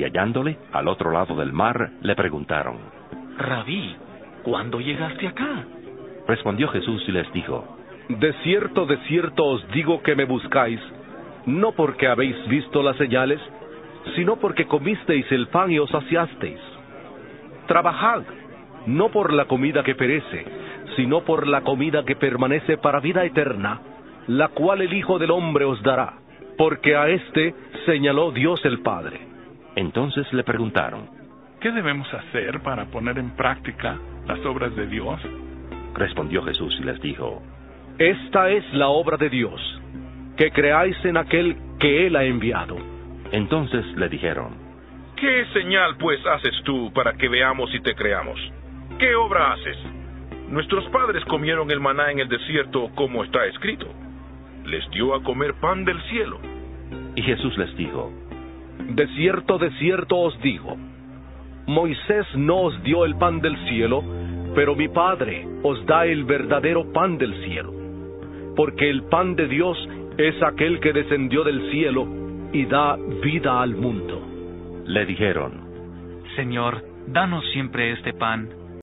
y hallándole al otro lado del mar, le preguntaron, Rabí, ¿cuándo llegaste acá? Respondió Jesús y les dijo, De cierto, de cierto os digo que me buscáis, no porque habéis visto las señales, sino porque comisteis el pan y os saciasteis. Trabajad, no por la comida que perece, sino por la comida que permanece para vida eterna, la cual el Hijo del Hombre os dará, porque a éste señaló Dios el Padre. Entonces le preguntaron, ¿qué debemos hacer para poner en práctica las obras de Dios? Respondió Jesús y les dijo, Esta es la obra de Dios, que creáis en aquel que Él ha enviado. Entonces le dijeron, ¿Qué señal pues haces tú para que veamos y te creamos? ¿Qué obra haces? Nuestros padres comieron el maná en el desierto como está escrito. Les dio a comer pan del cielo. Y Jesús les dijo, De cierto, de cierto os digo, Moisés no os dio el pan del cielo, pero mi Padre os da el verdadero pan del cielo. Porque el pan de Dios es aquel que descendió del cielo y da vida al mundo. Le dijeron, Señor, danos siempre este pan.